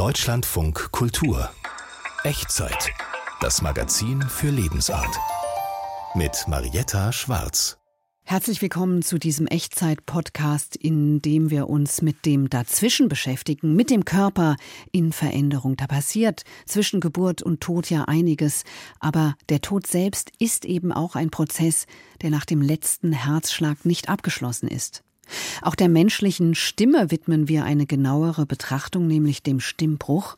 Deutschlandfunk Kultur. Echtzeit. Das Magazin für Lebensart. Mit Marietta Schwarz. Herzlich willkommen zu diesem Echtzeit-Podcast, in dem wir uns mit dem Dazwischen beschäftigen, mit dem Körper in Veränderung. Da passiert zwischen Geburt und Tod ja einiges, aber der Tod selbst ist eben auch ein Prozess, der nach dem letzten Herzschlag nicht abgeschlossen ist. Auch der menschlichen Stimme widmen wir eine genauere Betrachtung, nämlich dem Stimmbruch.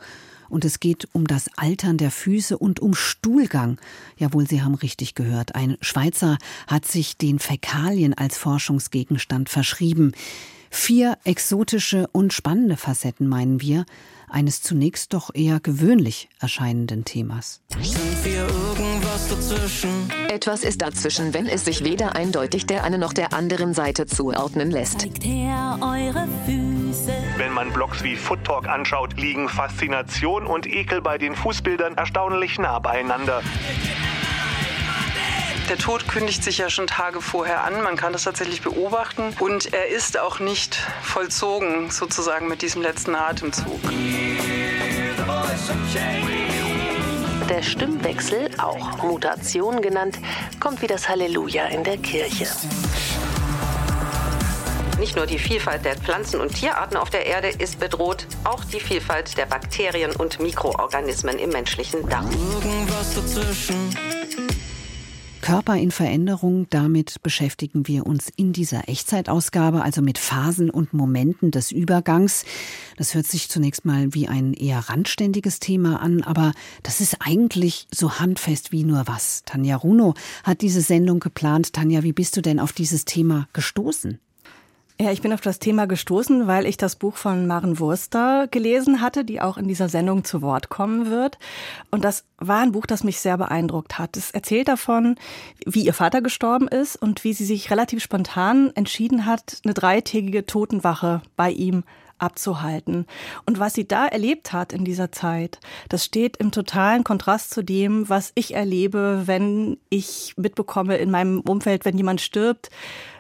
Und es geht um das Altern der Füße und um Stuhlgang. Jawohl, Sie haben richtig gehört. Ein Schweizer hat sich den Fäkalien als Forschungsgegenstand verschrieben. Vier exotische und spannende Facetten meinen wir, eines zunächst doch eher gewöhnlich erscheinenden Themas. Etwas ist dazwischen, wenn es sich weder eindeutig der einen noch der anderen Seite zuordnen lässt. Wenn man Blogs wie Foot Talk anschaut, liegen Faszination und Ekel bei den Fußbildern erstaunlich nah beieinander. Der Tod kündigt sich ja schon Tage vorher an. Man kann das tatsächlich beobachten. Und er ist auch nicht vollzogen, sozusagen mit diesem letzten Atemzug. Der Stimmwechsel, auch Mutation genannt, kommt wie das Halleluja in der Kirche. Nicht nur die Vielfalt der Pflanzen- und Tierarten auf der Erde ist bedroht, auch die Vielfalt der Bakterien und Mikroorganismen im menschlichen Darm. Irgendwas dazwischen. Körper in Veränderung, damit beschäftigen wir uns in dieser Echtzeitausgabe, also mit Phasen und Momenten des Übergangs. Das hört sich zunächst mal wie ein eher randständiges Thema an, aber das ist eigentlich so handfest wie nur was. Tanja Runo hat diese Sendung geplant. Tanja, wie bist du denn auf dieses Thema gestoßen? Ja, ich bin auf das Thema gestoßen, weil ich das Buch von Maren Wurster gelesen hatte, die auch in dieser Sendung zu Wort kommen wird. Und das war ein Buch, das mich sehr beeindruckt hat. Es erzählt davon, wie ihr Vater gestorben ist und wie sie sich relativ spontan entschieden hat, eine dreitägige Totenwache bei ihm abzuhalten. Und was sie da erlebt hat in dieser Zeit, das steht im totalen Kontrast zu dem, was ich erlebe, wenn ich mitbekomme in meinem Umfeld, wenn jemand stirbt,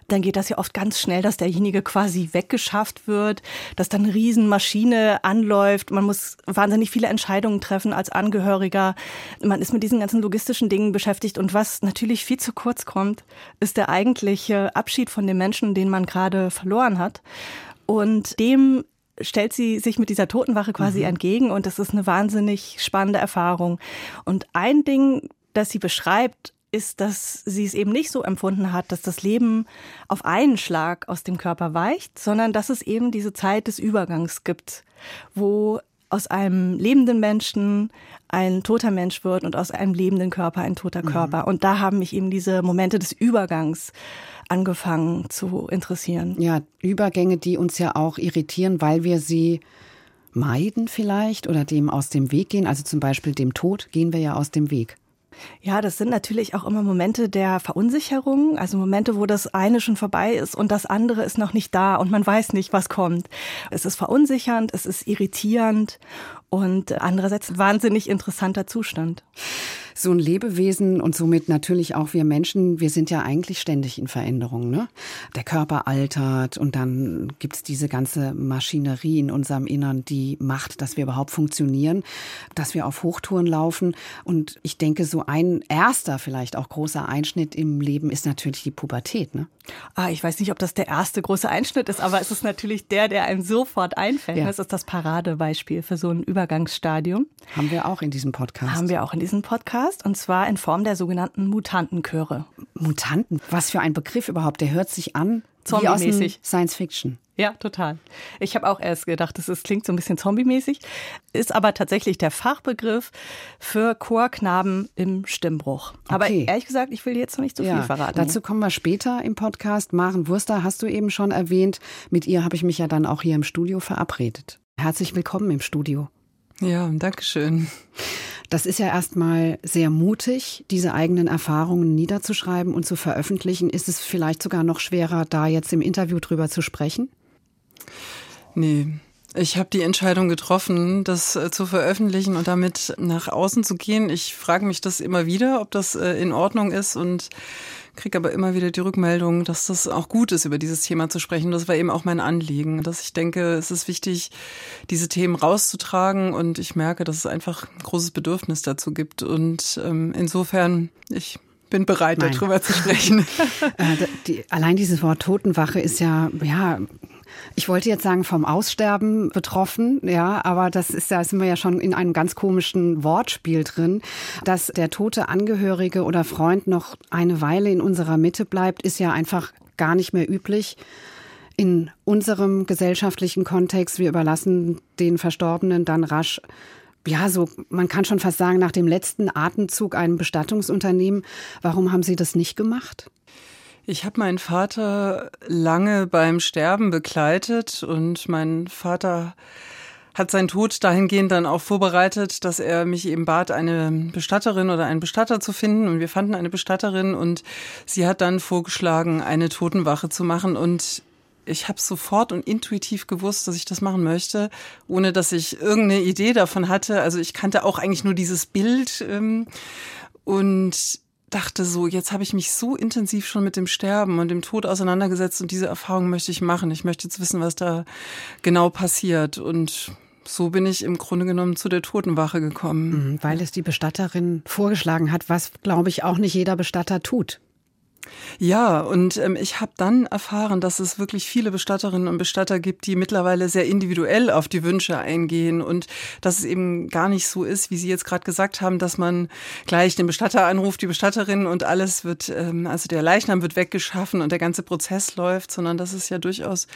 dann geht das ja oft ganz schnell, dass derjenige quasi weggeschafft wird, dass dann eine Riesenmaschine anläuft. Man muss wahnsinnig viele Entscheidungen treffen als Angehöriger. Man ist mit diesen ganzen logistischen Dingen beschäftigt. Und was natürlich viel zu kurz kommt, ist der eigentliche Abschied von dem Menschen, den man gerade verloren hat. Und dem stellt sie sich mit dieser Totenwache quasi mhm. entgegen und das ist eine wahnsinnig spannende Erfahrung. Und ein Ding, das sie beschreibt, ist, dass sie es eben nicht so empfunden hat, dass das Leben auf einen Schlag aus dem Körper weicht, sondern dass es eben diese Zeit des Übergangs gibt, wo aus einem lebenden Menschen ein toter Mensch wird und aus einem lebenden Körper ein toter mhm. Körper. Und da haben mich eben diese Momente des Übergangs angefangen zu interessieren. Ja, Übergänge, die uns ja auch irritieren, weil wir sie meiden vielleicht oder dem aus dem Weg gehen. Also zum Beispiel dem Tod gehen wir ja aus dem Weg. Ja, das sind natürlich auch immer Momente der Verunsicherung, also Momente, wo das eine schon vorbei ist und das andere ist noch nicht da und man weiß nicht, was kommt. Es ist verunsichernd, es ist irritierend und andererseits wahnsinnig interessanter Zustand so ein Lebewesen und somit natürlich auch wir Menschen, wir sind ja eigentlich ständig in Veränderung. Ne? Der Körper altert und dann gibt's diese ganze Maschinerie in unserem Innern, die macht, dass wir überhaupt funktionieren, dass wir auf Hochtouren laufen. Und ich denke, so ein erster, vielleicht auch großer Einschnitt im Leben ist natürlich die Pubertät. Ne? Ah, ich weiß nicht, ob das der erste große Einschnitt ist, aber es ist natürlich der, der einem sofort einfällt. Ja. Das ist das Paradebeispiel für so ein Übergangsstadium. Haben wir auch in diesem Podcast. Haben wir auch in diesem Podcast und zwar in Form der sogenannten Mutantenchöre. Mutanten? Was für ein Begriff überhaupt? Der hört sich an Zombie-mäßig. Science Fiction. Ja, total. Ich habe auch erst gedacht, das ist, klingt so ein bisschen zombie-mäßig, ist aber tatsächlich der Fachbegriff für Chorknaben im Stimmbruch. Okay. Aber ehrlich gesagt, ich will jetzt noch nicht zu so ja, viel verraten. Dazu kommen wir später im Podcast. Maren Wurster hast du eben schon erwähnt. Mit ihr habe ich mich ja dann auch hier im Studio verabredet. Herzlich willkommen im Studio. Ja, danke schön. Das ist ja erstmal sehr mutig, diese eigenen Erfahrungen niederzuschreiben und zu veröffentlichen. Ist es vielleicht sogar noch schwerer, da jetzt im Interview drüber zu sprechen? Nee. Ich habe die Entscheidung getroffen, das äh, zu veröffentlichen und damit nach außen zu gehen. Ich frage mich das immer wieder, ob das äh, in Ordnung ist und kriege aber immer wieder die Rückmeldung, dass das auch gut ist, über dieses Thema zu sprechen. Das war eben auch mein Anliegen, dass ich denke, es ist wichtig, diese Themen rauszutragen und ich merke, dass es einfach ein großes Bedürfnis dazu gibt. Und ähm, insofern, ich bin bereit, Nein. darüber zu sprechen. äh, die, allein dieses Wort Totenwache ist ja, ja, ich wollte jetzt sagen, vom Aussterben betroffen, ja, aber das ist da sind wir ja schon in einem ganz komischen Wortspiel drin. Dass der tote Angehörige oder Freund noch eine Weile in unserer Mitte bleibt, ist ja einfach gar nicht mehr üblich. In unserem gesellschaftlichen Kontext, wir überlassen den Verstorbenen dann rasch ja, so, man kann schon fast sagen, nach dem letzten Atemzug einem Bestattungsunternehmen. Warum haben Sie das nicht gemacht? Ich habe meinen Vater lange beim Sterben begleitet und mein Vater hat seinen Tod dahingehend dann auch vorbereitet, dass er mich eben bat, eine Bestatterin oder einen Bestatter zu finden. Und wir fanden eine Bestatterin und sie hat dann vorgeschlagen, eine Totenwache zu machen. Und ich habe sofort und intuitiv gewusst, dass ich das machen möchte, ohne dass ich irgendeine Idee davon hatte. Also ich kannte auch eigentlich nur dieses Bild. Ähm, und dachte so, jetzt habe ich mich so intensiv schon mit dem Sterben und dem Tod auseinandergesetzt und diese Erfahrung möchte ich machen. Ich möchte jetzt wissen, was da genau passiert. Und so bin ich im Grunde genommen zu der Totenwache gekommen. Mhm, weil es die Bestatterin vorgeschlagen hat, was, glaube ich, auch nicht jeder Bestatter tut. Ja, und ähm, ich habe dann erfahren, dass es wirklich viele Bestatterinnen und Bestatter gibt, die mittlerweile sehr individuell auf die Wünsche eingehen und dass es eben gar nicht so ist, wie Sie jetzt gerade gesagt haben, dass man gleich den Bestatter anruft, die Bestatterin und alles wird, ähm, also der Leichnam wird weggeschaffen und der ganze Prozess läuft, sondern dass es ja durchaus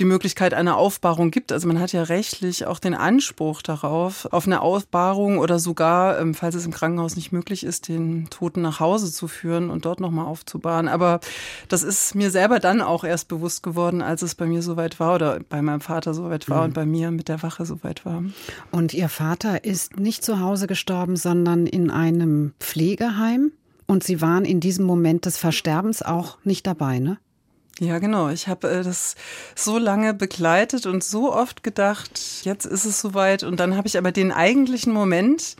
die Möglichkeit einer Aufbahrung gibt. Also man hat ja rechtlich auch den Anspruch darauf, auf eine Aufbahrung oder sogar, ähm, falls es im Krankenhaus nicht möglich ist, den Toten nach Hause zu führen und dort nochmal aufzubauen waren. Aber das ist mir selber dann auch erst bewusst geworden, als es bei mir soweit war oder bei meinem Vater soweit war mhm. und bei mir mit der Wache soweit war. Und Ihr Vater ist nicht zu Hause gestorben, sondern in einem Pflegeheim. Und Sie waren in diesem Moment des Versterbens auch nicht dabei, ne? Ja, genau. Ich habe äh, das so lange begleitet und so oft gedacht, jetzt ist es soweit. Und dann habe ich aber den eigentlichen Moment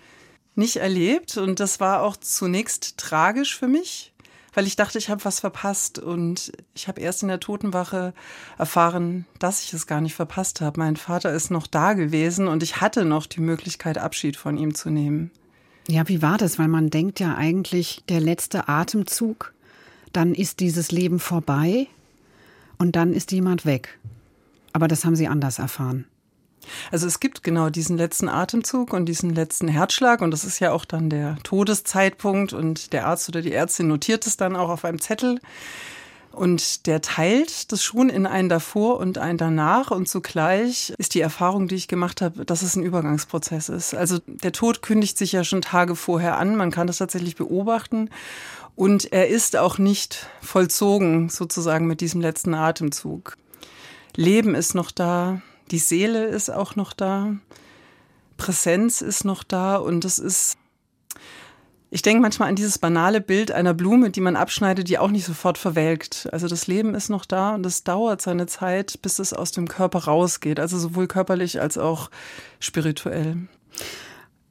nicht erlebt. Und das war auch zunächst tragisch für mich, weil ich dachte, ich habe was verpasst. Und ich habe erst in der Totenwache erfahren, dass ich es gar nicht verpasst habe. Mein Vater ist noch da gewesen und ich hatte noch die Möglichkeit, Abschied von ihm zu nehmen. Ja, wie war das? Weil man denkt ja eigentlich, der letzte Atemzug, dann ist dieses Leben vorbei und dann ist jemand weg. Aber das haben Sie anders erfahren. Also es gibt genau diesen letzten Atemzug und diesen letzten Herzschlag und das ist ja auch dann der Todeszeitpunkt und der Arzt oder die Ärztin notiert es dann auch auf einem Zettel. Und der teilt das schon in einen davor und einen danach. Und zugleich ist die Erfahrung, die ich gemacht habe, dass es ein Übergangsprozess ist. Also der Tod kündigt sich ja schon Tage vorher an. Man kann das tatsächlich beobachten. Und er ist auch nicht vollzogen, sozusagen mit diesem letzten Atemzug. Leben ist noch da, die Seele ist auch noch da, Präsenz ist noch da und es ist, ich denke manchmal an dieses banale Bild einer Blume, die man abschneidet, die auch nicht sofort verwelkt. Also das Leben ist noch da und es dauert seine Zeit, bis es aus dem Körper rausgeht, also sowohl körperlich als auch spirituell.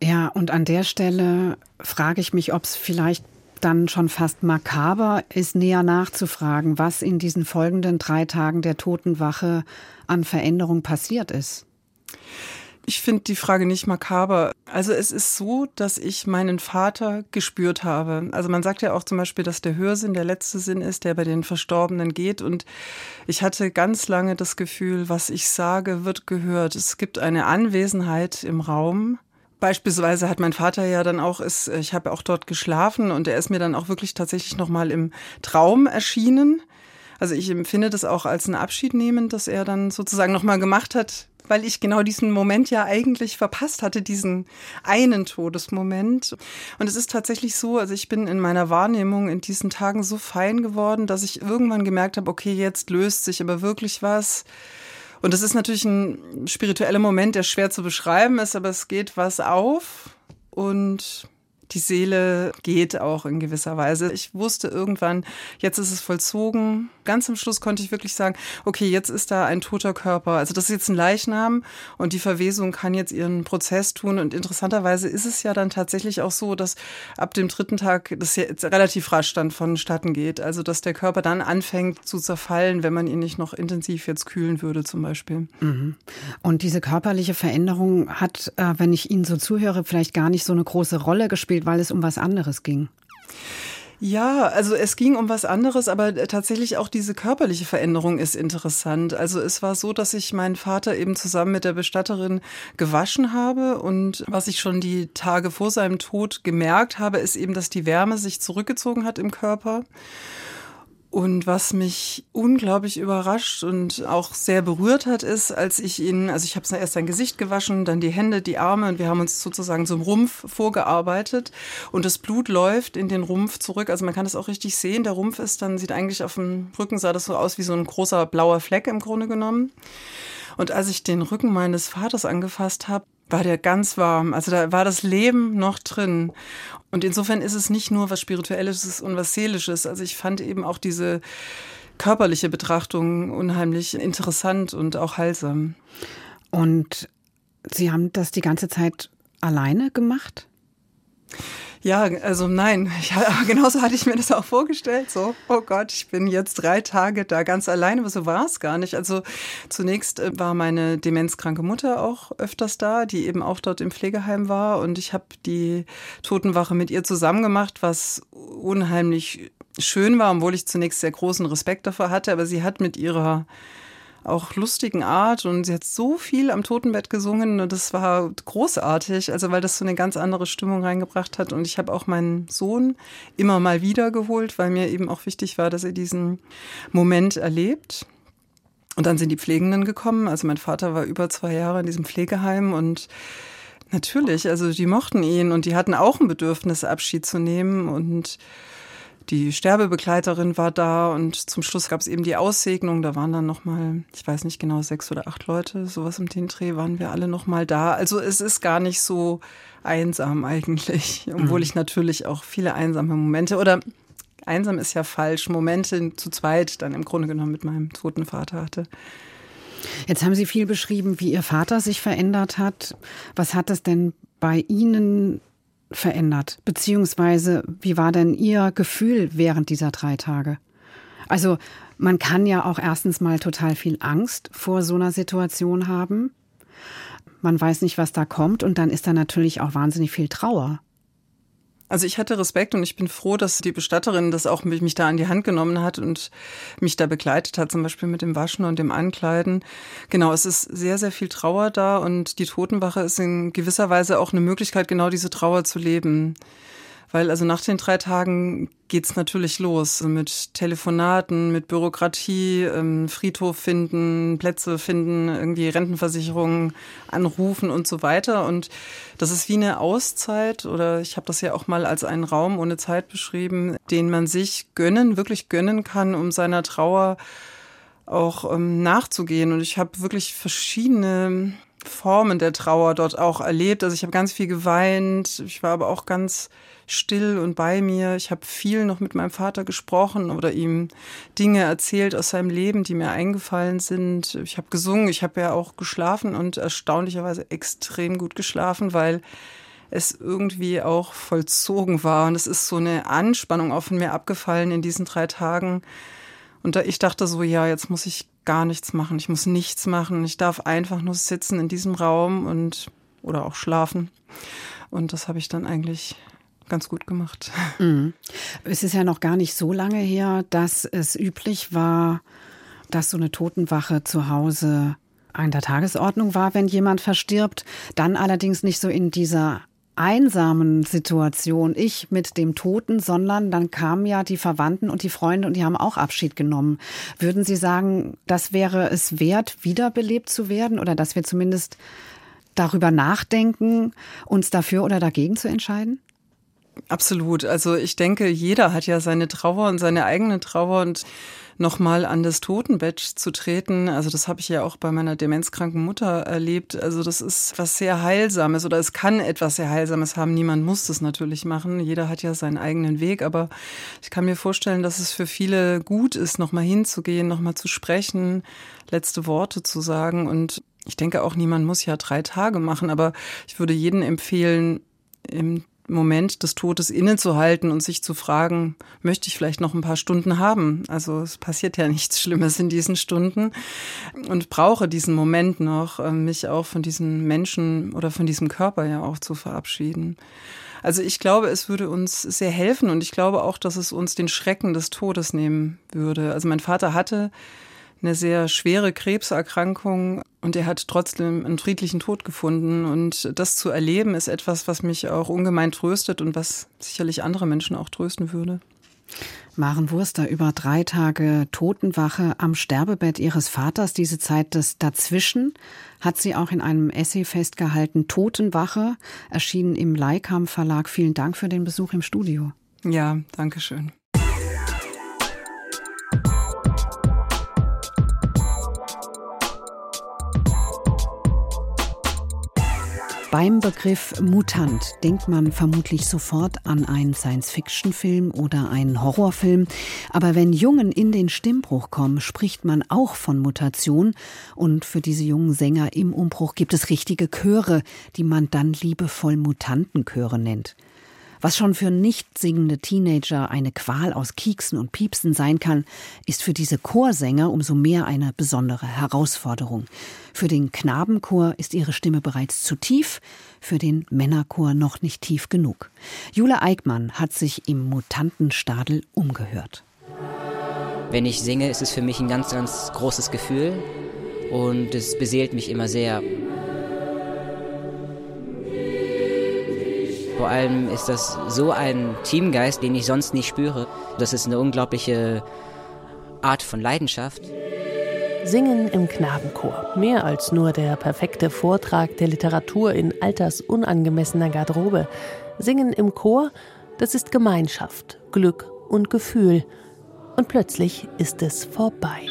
Ja, und an der Stelle frage ich mich, ob es vielleicht dann schon fast makaber ist, näher nachzufragen, was in diesen folgenden drei Tagen der Totenwache an Veränderung passiert ist. Ich finde die Frage nicht makaber. Also es ist so, dass ich meinen Vater gespürt habe. Also man sagt ja auch zum Beispiel, dass der Hörsinn der letzte Sinn ist, der bei den Verstorbenen geht. Und ich hatte ganz lange das Gefühl, was ich sage, wird gehört. Es gibt eine Anwesenheit im Raum, Beispielsweise hat mein Vater ja dann auch, ist, ich habe auch dort geschlafen und er ist mir dann auch wirklich tatsächlich nochmal im Traum erschienen. Also ich empfinde das auch als ein Abschied nehmen, dass er dann sozusagen nochmal gemacht hat, weil ich genau diesen Moment ja eigentlich verpasst hatte, diesen einen Todesmoment. Und es ist tatsächlich so, also ich bin in meiner Wahrnehmung in diesen Tagen so fein geworden, dass ich irgendwann gemerkt habe, okay, jetzt löst sich aber wirklich was und das ist natürlich ein spiritueller Moment, der schwer zu beschreiben ist, aber es geht was auf und die Seele geht auch in gewisser Weise. Ich wusste irgendwann, jetzt ist es vollzogen, ganz am Schluss konnte ich wirklich sagen, okay, jetzt ist da ein toter Körper. Also das ist jetzt ein Leichnam und die Verwesung kann jetzt ihren Prozess tun. Und interessanterweise ist es ja dann tatsächlich auch so, dass ab dem dritten Tag das jetzt relativ rasch dann vonstatten geht. Also dass der Körper dann anfängt zu zerfallen, wenn man ihn nicht noch intensiv jetzt kühlen würde zum Beispiel. Mhm. Und diese körperliche Veränderung hat, äh, wenn ich Ihnen so zuhöre, vielleicht gar nicht so eine große Rolle gespielt, weil es um was anderes ging. Ja, also es ging um was anderes, aber tatsächlich auch diese körperliche Veränderung ist interessant. Also es war so, dass ich meinen Vater eben zusammen mit der Bestatterin gewaschen habe und was ich schon die Tage vor seinem Tod gemerkt habe, ist eben, dass die Wärme sich zurückgezogen hat im Körper. Und was mich unglaublich überrascht und auch sehr berührt hat, ist, als ich ihn, also ich habe erst sein Gesicht gewaschen, dann die Hände, die Arme und wir haben uns sozusagen zum Rumpf vorgearbeitet und das Blut läuft in den Rumpf zurück. Also man kann das auch richtig sehen. Der Rumpf ist dann, sieht eigentlich auf dem Rücken, sah das so aus wie so ein großer blauer Fleck im Grunde genommen. Und als ich den Rücken meines Vaters angefasst habe, war der ganz warm. Also da war das Leben noch drin. Und insofern ist es nicht nur was Spirituelles und was Seelisches. Also ich fand eben auch diese körperliche Betrachtung unheimlich interessant und auch heilsam. Und Sie haben das die ganze Zeit alleine gemacht? Ja, also nein, ja, genauso hatte ich mir das auch vorgestellt. So, oh Gott, ich bin jetzt drei Tage da ganz alleine, aber so war es gar nicht. Also zunächst äh, war meine demenzkranke Mutter auch öfters da, die eben auch dort im Pflegeheim war. Und ich habe die Totenwache mit ihr zusammen gemacht, was unheimlich schön war, obwohl ich zunächst sehr großen Respekt davor hatte. Aber sie hat mit ihrer auch lustigen Art und sie hat so viel am Totenbett gesungen und das war großartig, also weil das so eine ganz andere Stimmung reingebracht hat. Und ich habe auch meinen Sohn immer mal wieder geholt, weil mir eben auch wichtig war, dass er diesen Moment erlebt. Und dann sind die Pflegenden gekommen, also mein Vater war über zwei Jahre in diesem Pflegeheim und natürlich, also die mochten ihn und die hatten auch ein Bedürfnis, Abschied zu nehmen. Und die Sterbebegleiterin war da und zum Schluss gab es eben die Aussegnung. Da waren dann nochmal, ich weiß nicht genau, sechs oder acht Leute, sowas im den Dreh, waren wir alle nochmal da. Also es ist gar nicht so einsam eigentlich, obwohl mhm. ich natürlich auch viele einsame Momente oder einsam ist ja falsch, Momente zu zweit dann im Grunde genommen mit meinem toten Vater hatte. Jetzt haben Sie viel beschrieben, wie Ihr Vater sich verändert hat. Was hat es denn bei Ihnen verändert? Beziehungsweise, wie war denn Ihr Gefühl während dieser drei Tage? Also, man kann ja auch erstens mal total viel Angst vor so einer Situation haben. Man weiß nicht, was da kommt und dann ist da natürlich auch wahnsinnig viel Trauer. Also ich hatte Respekt und ich bin froh, dass die Bestatterin das auch mich, da an die Hand genommen hat und mich da begleitet hat, zum Beispiel mit dem Waschen und dem Ankleiden. Genau, es ist sehr, sehr viel Trauer da und die Totenwache ist in gewisser Weise auch eine Möglichkeit, genau diese Trauer zu leben. Weil also nach den drei Tagen geht's natürlich los mit Telefonaten, mit Bürokratie, ähm, Friedhof finden, Plätze finden, irgendwie Rentenversicherungen anrufen und so weiter. Und das ist wie eine Auszeit oder ich habe das ja auch mal als einen Raum ohne Zeit beschrieben, den man sich gönnen, wirklich gönnen kann, um seiner Trauer auch ähm, nachzugehen. Und ich habe wirklich verschiedene Formen der Trauer dort auch erlebt. Also ich habe ganz viel geweint, ich war aber auch ganz still und bei mir. Ich habe viel noch mit meinem Vater gesprochen oder ihm Dinge erzählt aus seinem Leben, die mir eingefallen sind. Ich habe gesungen, ich habe ja auch geschlafen und erstaunlicherweise extrem gut geschlafen, weil es irgendwie auch vollzogen war. Und es ist so eine Anspannung auch von mir abgefallen in diesen drei Tagen. Und da ich dachte so, ja, jetzt muss ich gar nichts machen. Ich muss nichts machen. Ich darf einfach nur sitzen in diesem Raum und oder auch schlafen. Und das habe ich dann eigentlich ganz gut gemacht. Mhm. Es ist ja noch gar nicht so lange her, dass es üblich war, dass so eine Totenwache zu Hause an der Tagesordnung war, wenn jemand verstirbt. Dann allerdings nicht so in dieser einsamen Situation, ich mit dem Toten, sondern dann kamen ja die Verwandten und die Freunde und die haben auch Abschied genommen. Würden Sie sagen, das wäre es wert, wiederbelebt zu werden oder dass wir zumindest darüber nachdenken, uns dafür oder dagegen zu entscheiden? Absolut. Also ich denke, jeder hat ja seine Trauer und seine eigene Trauer und nochmal an das Totenbett zu treten. Also das habe ich ja auch bei meiner demenzkranken Mutter erlebt. Also das ist was sehr Heilsames oder es kann etwas sehr Heilsames haben. Niemand muss das natürlich machen. Jeder hat ja seinen eigenen Weg. Aber ich kann mir vorstellen, dass es für viele gut ist, nochmal hinzugehen, nochmal zu sprechen, letzte Worte zu sagen. Und ich denke auch, niemand muss ja drei Tage machen. Aber ich würde jedem empfehlen, im Moment des Todes innezuhalten und sich zu fragen, möchte ich vielleicht noch ein paar Stunden haben? Also es passiert ja nichts Schlimmes in diesen Stunden und brauche diesen Moment noch, äh, mich auch von diesem Menschen oder von diesem Körper ja auch zu verabschieden. Also ich glaube, es würde uns sehr helfen und ich glaube auch, dass es uns den Schrecken des Todes nehmen würde. Also mein Vater hatte eine sehr schwere Krebserkrankung und er hat trotzdem einen friedlichen Tod gefunden. Und das zu erleben ist etwas, was mich auch ungemein tröstet und was sicherlich andere Menschen auch trösten würde. Maren Wurster über drei Tage Totenwache am Sterbebett ihres Vaters, diese Zeit des Dazwischen, hat sie auch in einem Essay festgehalten. Totenwache, erschienen im Leikam Verlag. Vielen Dank für den Besuch im Studio. Ja, danke schön. Beim Begriff Mutant denkt man vermutlich sofort an einen Science-Fiction-Film oder einen Horrorfilm. Aber wenn Jungen in den Stimmbruch kommen, spricht man auch von Mutation. Und für diese jungen Sänger im Umbruch gibt es richtige Chöre, die man dann liebevoll Mutantenchöre nennt. Was schon für nicht singende Teenager eine Qual aus Kieksen und Piepsen sein kann, ist für diese Chorsänger umso mehr eine besondere Herausforderung. Für den Knabenchor ist ihre Stimme bereits zu tief, für den Männerchor noch nicht tief genug. Jule Eickmann hat sich im Mutantenstadel umgehört. Wenn ich singe, ist es für mich ein ganz, ganz großes Gefühl und es beseelt mich immer sehr. Vor allem ist das so ein Teamgeist, den ich sonst nicht spüre. Das ist eine unglaubliche Art von Leidenschaft. Singen im Knabenchor. Mehr als nur der perfekte Vortrag der Literatur in altersunangemessener Garderobe. Singen im Chor, das ist Gemeinschaft, Glück und Gefühl. Und plötzlich ist es vorbei.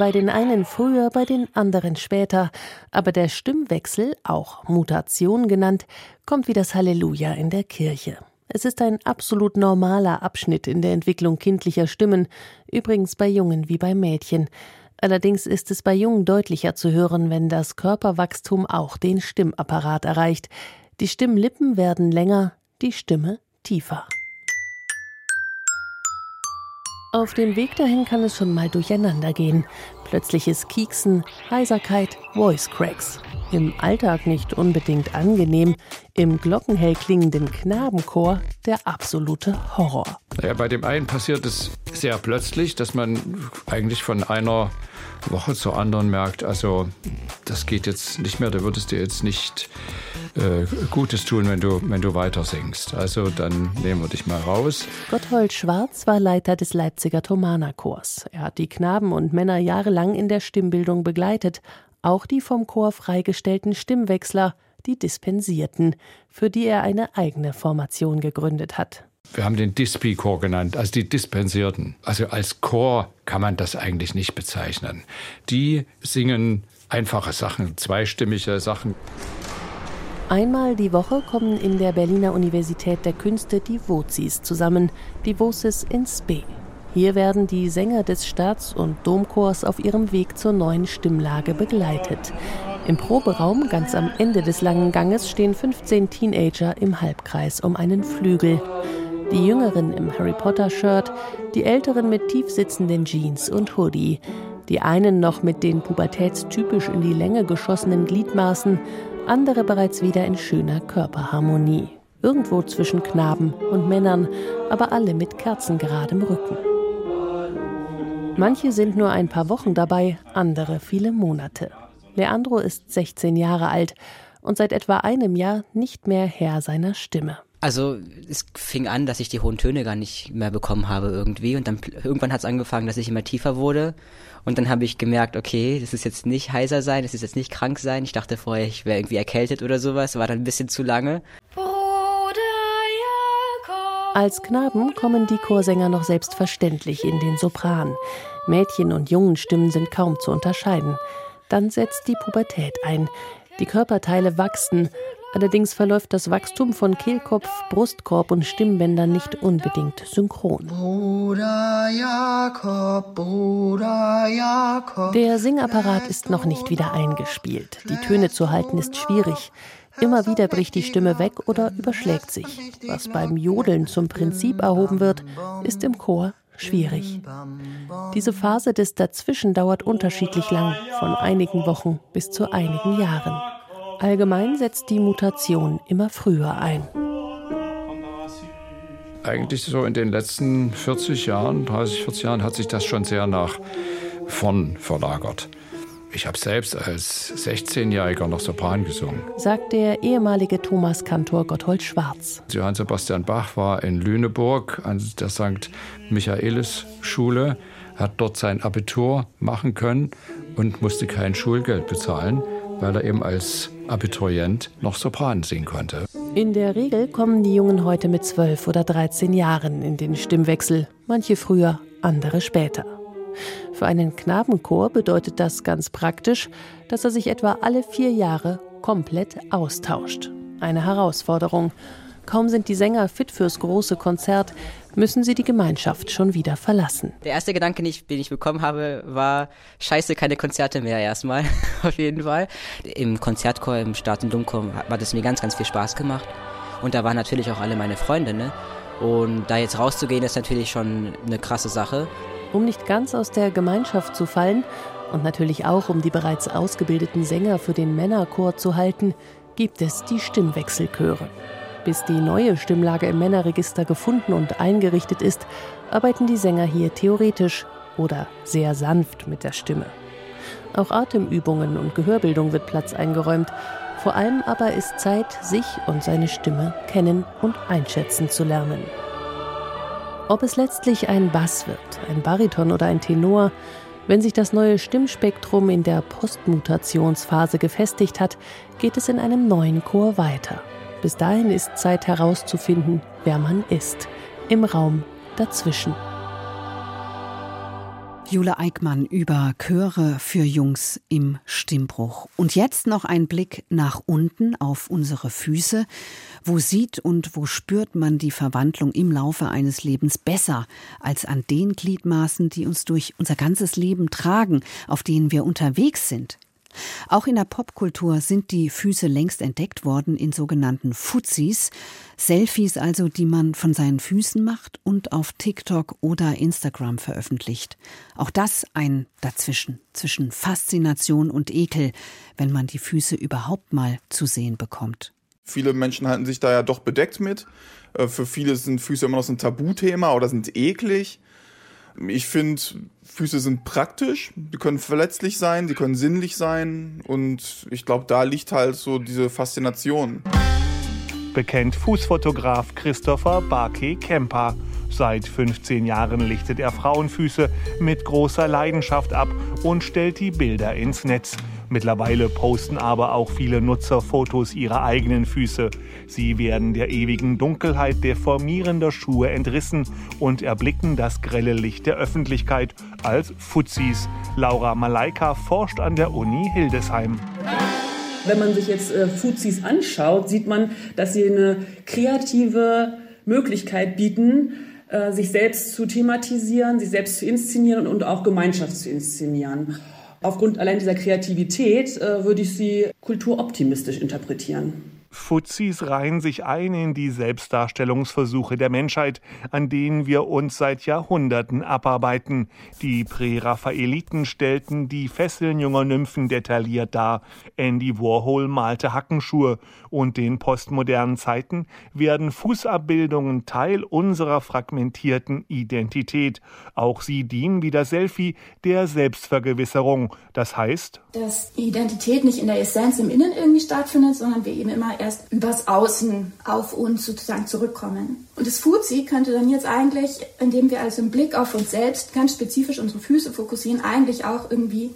Bei den einen früher, bei den anderen später, aber der Stimmwechsel, auch Mutation genannt, kommt wie das Halleluja in der Kirche. Es ist ein absolut normaler Abschnitt in der Entwicklung kindlicher Stimmen, übrigens bei Jungen wie bei Mädchen. Allerdings ist es bei Jungen deutlicher zu hören, wenn das Körperwachstum auch den Stimmapparat erreicht. Die Stimmlippen werden länger, die Stimme tiefer. Auf dem Weg dahin kann es schon mal durcheinander gehen. Plötzliches Kieksen, Heiserkeit, Voice Cracks. Im Alltag nicht unbedingt angenehm, im glockenhell klingenden Knabenchor der absolute Horror. Naja, bei dem einen passiert es sehr plötzlich, dass man eigentlich von einer Woche zur anderen merkt, also das geht jetzt nicht mehr, da würdest du jetzt nicht äh, Gutes tun, wenn du, wenn du weiter singst. Also dann nehmen wir dich mal raus. Gotthold Schwarz war Leiter des Leipziger Thomanerchors. Er hat die Knaben und Männer jahrelang in der Stimmbildung begleitet, auch die vom Chor freigestellten Stimmwechsler, die Dispensierten, für die er eine eigene Formation gegründet hat. Wir haben den Dispi-Chor genannt, also die Dispensierten. Also als Chor kann man das eigentlich nicht bezeichnen. Die singen einfache Sachen, zweistimmige Sachen. Einmal die Woche kommen in der Berliner Universität der Künste die Vozis zusammen, die Voces in Spe. Hier werden die Sänger des Staats- und Domchors auf ihrem Weg zur neuen Stimmlage begleitet. Im Proberaum, ganz am Ende des langen Ganges, stehen 15 Teenager im Halbkreis um einen Flügel. Die Jüngeren im Harry Potter-Shirt, die Älteren mit tief sitzenden Jeans und Hoodie. Die einen noch mit den pubertätstypisch in die Länge geschossenen Gliedmaßen, andere bereits wieder in schöner Körperharmonie. Irgendwo zwischen Knaben und Männern, aber alle mit kerzengeradem Rücken. Manche sind nur ein paar Wochen dabei, andere viele Monate. Leandro ist 16 Jahre alt und seit etwa einem Jahr nicht mehr Herr seiner Stimme. Also es fing an, dass ich die hohen Töne gar nicht mehr bekommen habe irgendwie und dann irgendwann hat es angefangen, dass ich immer tiefer wurde und dann habe ich gemerkt, okay, das ist jetzt nicht heiser sein, das ist jetzt nicht krank sein. Ich dachte vorher, ich wäre irgendwie erkältet oder sowas, war dann ein bisschen zu lange. Als Knaben kommen die Chorsänger noch selbstverständlich in den Sopran. Mädchen- und Jungenstimmen sind kaum zu unterscheiden. Dann setzt die Pubertät ein. Die Körperteile wachsen, allerdings verläuft das Wachstum von Kehlkopf, Brustkorb und Stimmbändern nicht unbedingt synchron. Bruder Jakob, Bruder Jakob. Der Singapparat ist noch nicht wieder eingespielt. Die Töne zu halten ist schwierig. Immer wieder bricht die Stimme weg oder überschlägt sich. Was beim Jodeln zum Prinzip erhoben wird, ist im Chor schwierig. Diese Phase des Dazwischen dauert unterschiedlich lang, von einigen Wochen bis zu einigen Jahren. Allgemein setzt die Mutation immer früher ein. Eigentlich so in den letzten 40 Jahren, 30, 40 Jahren hat sich das schon sehr nach vorn verlagert. Ich habe selbst als 16-Jähriger noch Sopran gesungen. Sagt der ehemalige Thomaskantor Gotthold Schwarz. Johann Sebastian Bach war in Lüneburg an der St. Michaelis Schule, hat dort sein Abitur machen können und musste kein Schulgeld bezahlen, weil er eben als Abiturient noch Sopran singen konnte. In der Regel kommen die Jungen heute mit 12 oder 13 Jahren in den Stimmwechsel, manche früher, andere später. Für einen Knabenchor bedeutet das ganz praktisch, dass er sich etwa alle vier Jahre komplett austauscht. Eine Herausforderung. Kaum sind die Sänger fit fürs große Konzert, müssen sie die Gemeinschaft schon wieder verlassen. Der erste Gedanke, den ich bekommen habe, war, scheiße, keine Konzerte mehr erstmal, auf jeden Fall. Im Konzertchor, im Staat- und Domchor hat es mir ganz, ganz viel Spaß gemacht. Und da waren natürlich auch alle meine Freunde, ne? Und da jetzt rauszugehen, ist natürlich schon eine krasse Sache. Um nicht ganz aus der Gemeinschaft zu fallen und natürlich auch um die bereits ausgebildeten Sänger für den Männerchor zu halten, gibt es die Stimmwechselchöre. Bis die neue Stimmlage im Männerregister gefunden und eingerichtet ist, arbeiten die Sänger hier theoretisch oder sehr sanft mit der Stimme. Auch Atemübungen und Gehörbildung wird Platz eingeräumt. Vor allem aber ist Zeit, sich und seine Stimme kennen und einschätzen zu lernen. Ob es letztlich ein Bass wird, ein Bariton oder ein Tenor, wenn sich das neue Stimmspektrum in der Postmutationsphase gefestigt hat, geht es in einem neuen Chor weiter. Bis dahin ist Zeit herauszufinden, wer man ist, im Raum dazwischen. Jule Eickmann über Chöre für Jungs im Stimmbruch. Und jetzt noch ein Blick nach unten auf unsere Füße. Wo sieht und wo spürt man die Verwandlung im Laufe eines Lebens besser als an den Gliedmaßen, die uns durch unser ganzes Leben tragen, auf denen wir unterwegs sind? Auch in der Popkultur sind die Füße längst entdeckt worden in sogenannten Fuzis, Selfies also, die man von seinen Füßen macht und auf TikTok oder Instagram veröffentlicht. Auch das ein Dazwischen, zwischen Faszination und Ekel, wenn man die Füße überhaupt mal zu sehen bekommt. Viele Menschen halten sich da ja doch bedeckt mit. Äh, für viele sind Füße immer noch so ein Tabuthema oder sind eklig. Ich finde, Füße sind praktisch, die können verletzlich sein, die können sinnlich sein und ich glaube, da liegt halt so diese Faszination. Bekennt Fußfotograf Christopher Barkey Kemper. Seit 15 Jahren lichtet er Frauenfüße mit großer Leidenschaft ab und stellt die Bilder ins Netz. Mittlerweile posten aber auch viele Nutzer Fotos ihrer eigenen Füße. Sie werden der ewigen Dunkelheit deformierender Schuhe entrissen und erblicken das grelle Licht der Öffentlichkeit als Fuzis. Laura Malaika forscht an der Uni Hildesheim. Wenn man sich jetzt äh, Fuzis anschaut, sieht man, dass sie eine kreative Möglichkeit bieten, äh, sich selbst zu thematisieren, sich selbst zu inszenieren und auch Gemeinschaft zu inszenieren. Aufgrund allein dieser Kreativität äh, würde ich sie kulturoptimistisch interpretieren. Fuzis reihen sich ein in die Selbstdarstellungsversuche der Menschheit, an denen wir uns seit Jahrhunderten abarbeiten. Die Präraphaeliten stellten die Fesseln junger Nymphen detailliert dar. Andy Warhol malte Hackenschuhe. Und in postmodernen Zeiten werden Fußabbildungen Teil unserer fragmentierten Identität. Auch sie dienen wie das Selfie der Selbstvergewisserung. Das heißt, dass Identität nicht in der Essenz im Innen irgendwie stattfindet, sondern wir eben immer erst übers Außen auf uns sozusagen zurückkommen. Und das Fuzzi könnte dann jetzt eigentlich, indem wir also im Blick auf uns selbst ganz spezifisch unsere Füße fokussieren, eigentlich auch irgendwie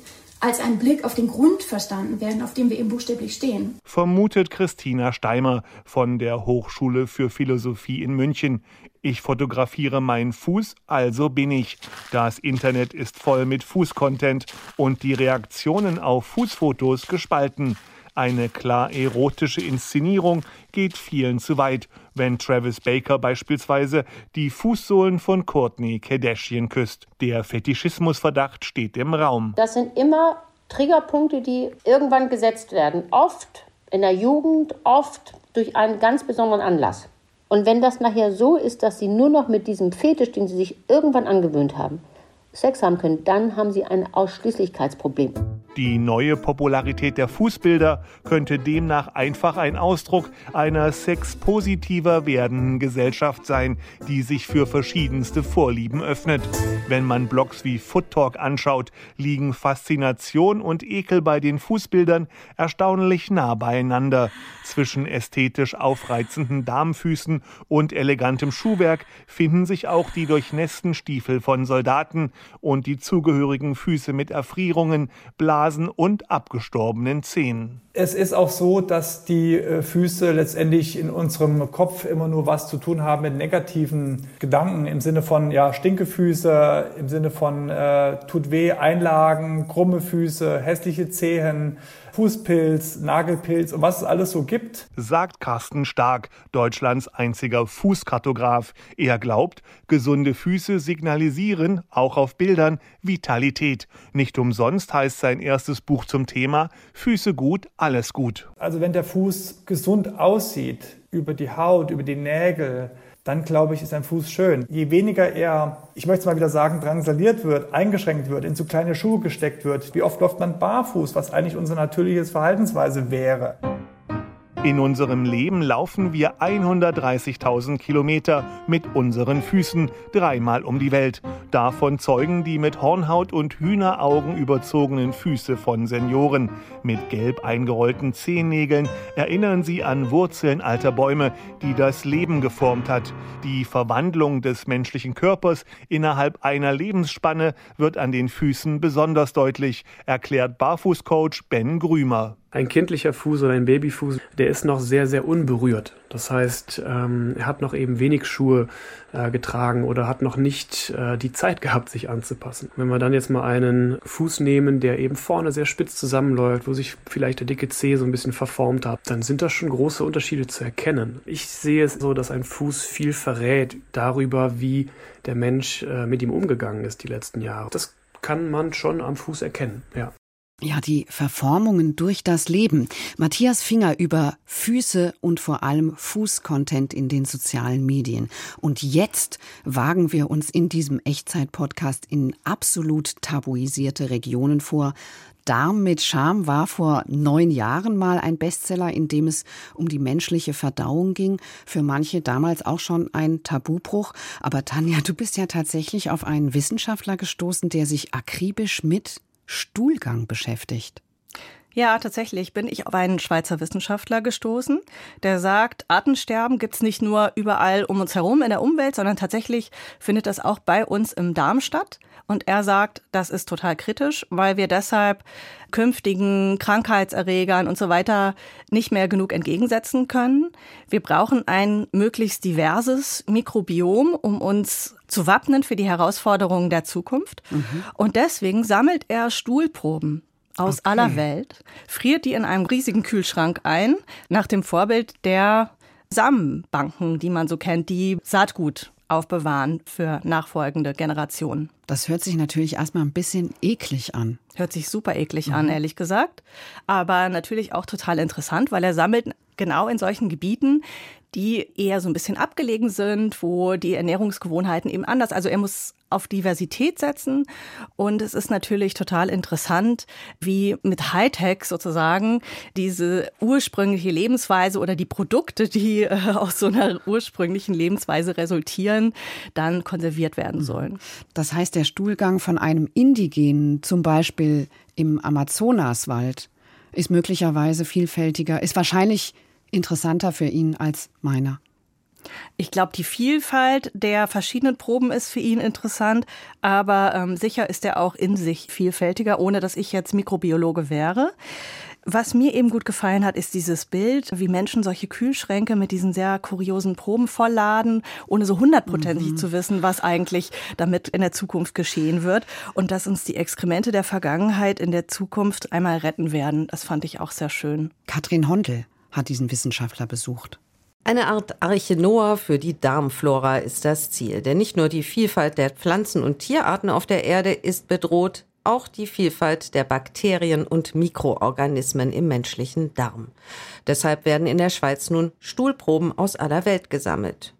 als ein Blick auf den Grund verstanden werden, auf dem wir eben buchstäblich stehen. Vermutet Christina Steimer von der Hochschule für Philosophie in München. Ich fotografiere meinen Fuß, also bin ich. Das Internet ist voll mit Fußcontent und die Reaktionen auf Fußfotos gespalten. Eine klar erotische Inszenierung geht vielen zu weit, wenn Travis Baker beispielsweise die Fußsohlen von Courtney Kardashian küsst. Der Fetischismusverdacht steht im Raum. Das sind immer Triggerpunkte, die irgendwann gesetzt werden. Oft in der Jugend, oft durch einen ganz besonderen Anlass. Und wenn das nachher so ist, dass sie nur noch mit diesem Fetisch, den sie sich irgendwann angewöhnt haben, Sex haben können, dann haben sie ein Ausschließlichkeitsproblem. Die neue Popularität der Fußbilder könnte demnach einfach ein Ausdruck einer sexpositiver werdenden Gesellschaft sein, die sich für verschiedenste Vorlieben öffnet. Wenn man Blogs wie Foot Talk anschaut, liegen Faszination und Ekel bei den Fußbildern erstaunlich nah beieinander. Zwischen ästhetisch aufreizenden Damenfüßen und elegantem Schuhwerk finden sich auch die durchnässten Stiefel von Soldaten und die zugehörigen Füße mit Erfrierungen, Blasen und abgestorbenen Zähnen. Es ist auch so, dass die äh, Füße letztendlich in unserem Kopf immer nur was zu tun haben mit negativen Gedanken im Sinne von ja Stinkefüße, im Sinne von äh, tut weh, Einlagen, krumme Füße, hässliche Zehen. Fußpilz, Nagelpilz und was es alles so gibt. Sagt Carsten Stark, Deutschlands einziger Fußkartograf. Er glaubt, gesunde Füße signalisieren, auch auf Bildern, Vitalität. Nicht umsonst heißt sein erstes Buch zum Thema Füße gut, alles gut. Also wenn der Fuß gesund aussieht, über die Haut, über die Nägel, dann glaube ich, ist ein Fuß schön. Je weniger er, ich möchte es mal wieder sagen, drangsaliert wird, eingeschränkt wird, in zu kleine Schuhe gesteckt wird, wie oft läuft man barfuß, was eigentlich unsere natürliche Verhaltensweise wäre. In unserem Leben laufen wir 130.000 Kilometer mit unseren Füßen dreimal um die Welt. Davon zeugen die mit Hornhaut und Hühneraugen überzogenen Füße von Senioren. Mit gelb eingerollten Zehennägeln erinnern sie an Wurzeln alter Bäume, die das Leben geformt hat. Die Verwandlung des menschlichen Körpers innerhalb einer Lebensspanne wird an den Füßen besonders deutlich, erklärt Barfußcoach Ben Grümer. Ein kindlicher Fuß oder ein Babyfuß, der ist noch sehr, sehr unberührt. Das heißt, ähm, er hat noch eben wenig Schuhe äh, getragen oder hat noch nicht äh, die Zeit gehabt, sich anzupassen. Wenn wir dann jetzt mal einen Fuß nehmen, der eben vorne sehr spitz zusammenläuft, wo sich vielleicht der dicke Zeh so ein bisschen verformt hat, dann sind das schon große Unterschiede zu erkennen. Ich sehe es so, dass ein Fuß viel verrät darüber, wie der Mensch äh, mit ihm umgegangen ist die letzten Jahre. Das kann man schon am Fuß erkennen, ja. Ja, die Verformungen durch das Leben. Matthias Finger über Füße und vor allem Fußcontent in den sozialen Medien. Und jetzt wagen wir uns in diesem Echtzeit-Podcast in absolut tabuisierte Regionen vor. Darm mit Scham war vor neun Jahren mal ein Bestseller, in dem es um die menschliche Verdauung ging. Für manche damals auch schon ein Tabubruch. Aber Tanja, du bist ja tatsächlich auf einen Wissenschaftler gestoßen, der sich akribisch mit Stuhlgang beschäftigt. Ja, tatsächlich bin ich auf einen Schweizer Wissenschaftler gestoßen, der sagt, Artensterben gibt's nicht nur überall um uns herum in der Umwelt, sondern tatsächlich findet das auch bei uns im Darm statt. Und er sagt, das ist total kritisch, weil wir deshalb künftigen Krankheitserregern und so weiter nicht mehr genug entgegensetzen können. Wir brauchen ein möglichst diverses Mikrobiom, um uns zu wappnen für die Herausforderungen der Zukunft. Mhm. Und deswegen sammelt er Stuhlproben aus okay. aller Welt, friert die in einem riesigen Kühlschrank ein, nach dem Vorbild der Samenbanken, die man so kennt, die Saatgut aufbewahren für nachfolgende Generationen. Das hört sich natürlich erstmal ein bisschen eklig an. Hört sich super eklig mhm. an, ehrlich gesagt. Aber natürlich auch total interessant, weil er sammelt genau in solchen Gebieten, die eher so ein bisschen abgelegen sind, wo die Ernährungsgewohnheiten eben anders. Also er muss auf Diversität setzen und es ist natürlich total interessant, wie mit Hightech sozusagen diese ursprüngliche Lebensweise oder die Produkte, die äh, aus so einer ursprünglichen Lebensweise resultieren, dann konserviert werden sollen. Das heißt, der Stuhlgang von einem Indigenen, zum Beispiel im Amazonaswald, ist möglicherweise vielfältiger, ist wahrscheinlich interessanter für ihn als meiner. Ich glaube, die Vielfalt der verschiedenen Proben ist für ihn interessant, aber ähm, sicher ist er auch in sich vielfältiger, ohne dass ich jetzt Mikrobiologe wäre. Was mir eben gut gefallen hat, ist dieses Bild, wie Menschen solche Kühlschränke mit diesen sehr kuriosen Proben vollladen, ohne so hundertprozentig mhm. zu wissen, was eigentlich damit in der Zukunft geschehen wird. Und dass uns die Exkremente der Vergangenheit in der Zukunft einmal retten werden. Das fand ich auch sehr schön. Katrin Hondel hat diesen Wissenschaftler besucht. Eine Art Arche Noah für die Darmflora ist das Ziel. Denn nicht nur die Vielfalt der Pflanzen- und Tierarten auf der Erde ist bedroht, auch die Vielfalt der Bakterien und Mikroorganismen im menschlichen Darm. Deshalb werden in der Schweiz nun Stuhlproben aus aller Welt gesammelt.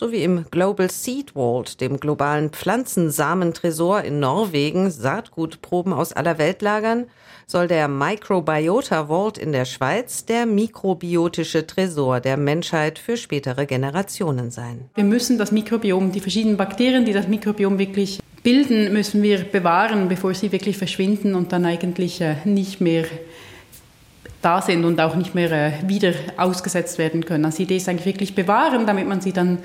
So wie im Global Seed Vault, dem globalen Pflanzensamentresor in Norwegen, Saatgutproben aus aller Welt lagern, soll der Microbiota Vault in der Schweiz der mikrobiotische Tresor der Menschheit für spätere Generationen sein. Wir müssen das Mikrobiom, die verschiedenen Bakterien, die das Mikrobiom wirklich bilden, müssen wir bewahren, bevor sie wirklich verschwinden und dann eigentlich äh, nicht mehr da sind und auch nicht mehr äh, wieder ausgesetzt werden können. Also die Idee ist eigentlich wirklich bewahren, damit man sie dann,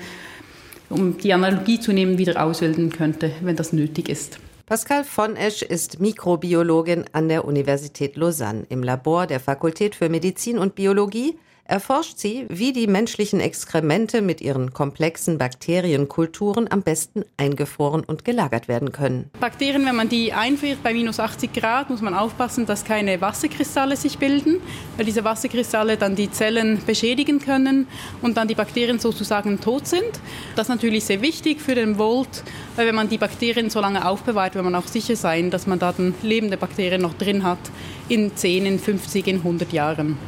um die Analogie zu nehmen, wieder ausbilden könnte, wenn das nötig ist. Pascal von Esch ist Mikrobiologin an der Universität Lausanne im Labor der Fakultät für Medizin und Biologie erforscht sie, wie die menschlichen Exkremente mit ihren komplexen Bakterienkulturen am besten eingefroren und gelagert werden können. Bakterien, wenn man die einfriert bei minus 80 Grad, muss man aufpassen, dass keine Wasserkristalle sich bilden, weil diese Wasserkristalle dann die Zellen beschädigen können und dann die Bakterien sozusagen tot sind. Das ist natürlich sehr wichtig für den Volt, weil wenn man die Bakterien so lange aufbewahrt, will man auch sicher sein, dass man da dann lebende Bakterien noch drin hat in 10, in 50, in 100 Jahren.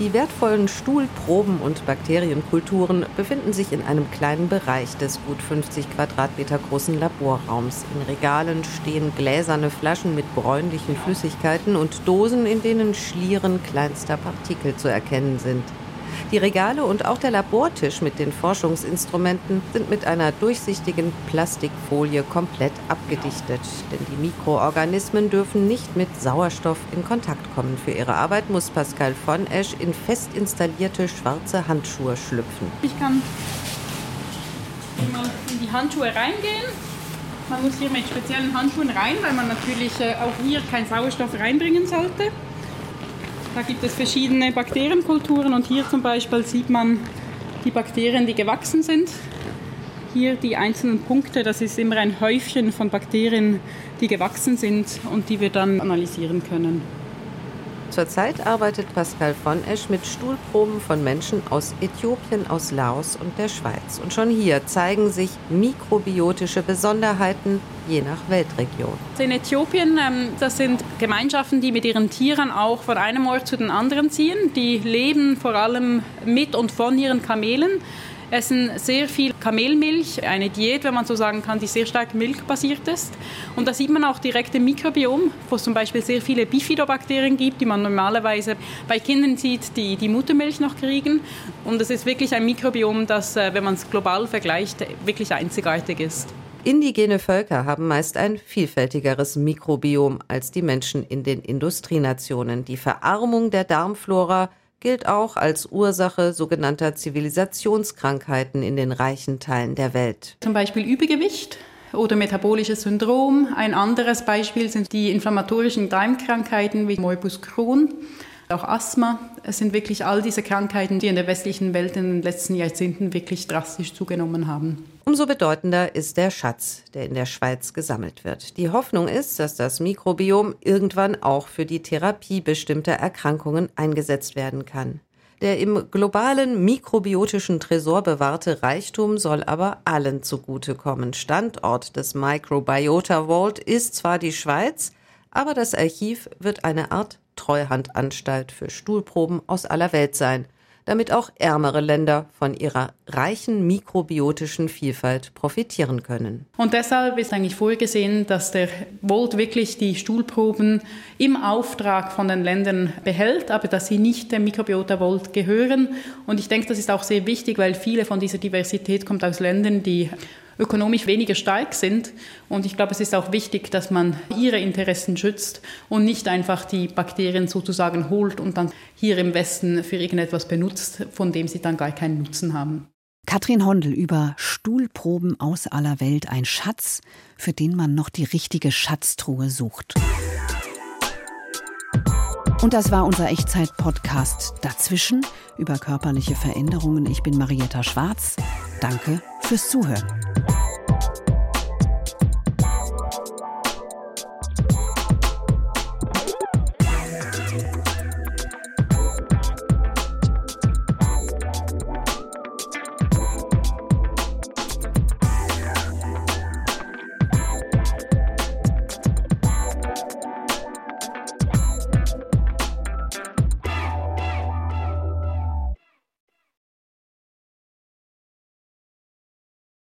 Die wertvollen Stuhlproben und Bakterienkulturen befinden sich in einem kleinen Bereich des gut 50 Quadratmeter großen Laborraums. In Regalen stehen gläserne Flaschen mit bräunlichen Flüssigkeiten und Dosen, in denen Schlieren kleinster Partikel zu erkennen sind. Die Regale und auch der Labortisch mit den Forschungsinstrumenten sind mit einer durchsichtigen Plastikfolie komplett abgedichtet. Denn die Mikroorganismen dürfen nicht mit Sauerstoff in Kontakt kommen. Für ihre Arbeit muss Pascal von Esch in fest installierte schwarze Handschuhe schlüpfen. Ich kann mal in die Handschuhe reingehen. Man muss hier mit speziellen Handschuhen rein, weil man natürlich äh, auch hier keinen Sauerstoff reinbringen sollte. Da gibt es verschiedene Bakterienkulturen und hier zum Beispiel sieht man die Bakterien, die gewachsen sind. Hier die einzelnen Punkte, das ist immer ein Häufchen von Bakterien, die gewachsen sind und die wir dann analysieren können. Zurzeit arbeitet Pascal von Esch mit Stuhlproben von Menschen aus Äthiopien, aus Laos und der Schweiz. Und schon hier zeigen sich mikrobiotische Besonderheiten je nach Weltregion. In Äthiopien, ähm, das sind Gemeinschaften, die mit ihren Tieren auch von einem Ort zu den anderen ziehen. Die leben vor allem mit und von ihren Kamelen essen sehr viel Kamelmilch, eine Diät, wenn man so sagen kann, die sehr stark milchbasiert ist. Und da sieht man auch direkt im Mikrobiom, wo es zum Beispiel sehr viele Bifidobakterien gibt, die man normalerweise bei Kindern sieht, die die Muttermilch noch kriegen. Und es ist wirklich ein Mikrobiom, das, äh, wenn man es global vergleicht, wirklich einzigartig ist. Indigene Völker haben meist ein vielfältigeres Mikrobiom als die Menschen in den Industrienationen. Die Verarmung der Darmflora gilt auch als Ursache sogenannter Zivilisationskrankheiten in den reichen Teilen der Welt. Zum Beispiel Übergewicht oder metabolisches Syndrom. Ein anderes Beispiel sind die inflammatorischen Darmkrankheiten wie Morbus Crohn. Auch Asthma. Es sind wirklich all diese Krankheiten, die in der westlichen Welt in den letzten Jahrzehnten wirklich drastisch zugenommen haben. Umso bedeutender ist der Schatz, der in der Schweiz gesammelt wird. Die Hoffnung ist, dass das Mikrobiom irgendwann auch für die Therapie bestimmter Erkrankungen eingesetzt werden kann. Der im globalen mikrobiotischen Tresor bewahrte Reichtum soll aber allen zugutekommen. Standort des Microbiota Vault ist zwar die Schweiz, aber das Archiv wird eine Art Treuhandanstalt für Stuhlproben aus aller Welt sein, damit auch ärmere Länder von ihrer reichen mikrobiotischen Vielfalt profitieren können. Und deshalb ist eigentlich vorgesehen, dass der Volt wirklich die Stuhlproben im Auftrag von den Ländern behält, aber dass sie nicht dem Mikrobiota Volt gehören. Und ich denke, das ist auch sehr wichtig, weil viele von dieser Diversität kommt aus Ländern, die ökonomisch weniger stark sind. Und ich glaube, es ist auch wichtig, dass man ihre Interessen schützt und nicht einfach die Bakterien sozusagen holt und dann hier im Westen für irgendetwas benutzt, von dem sie dann gar keinen Nutzen haben. Katrin Hondel über Stuhlproben aus aller Welt, ein Schatz, für den man noch die richtige Schatztruhe sucht. Und das war unser Echtzeit-Podcast dazwischen über körperliche Veränderungen. Ich bin Marietta Schwarz. Danke fürs Zuhören.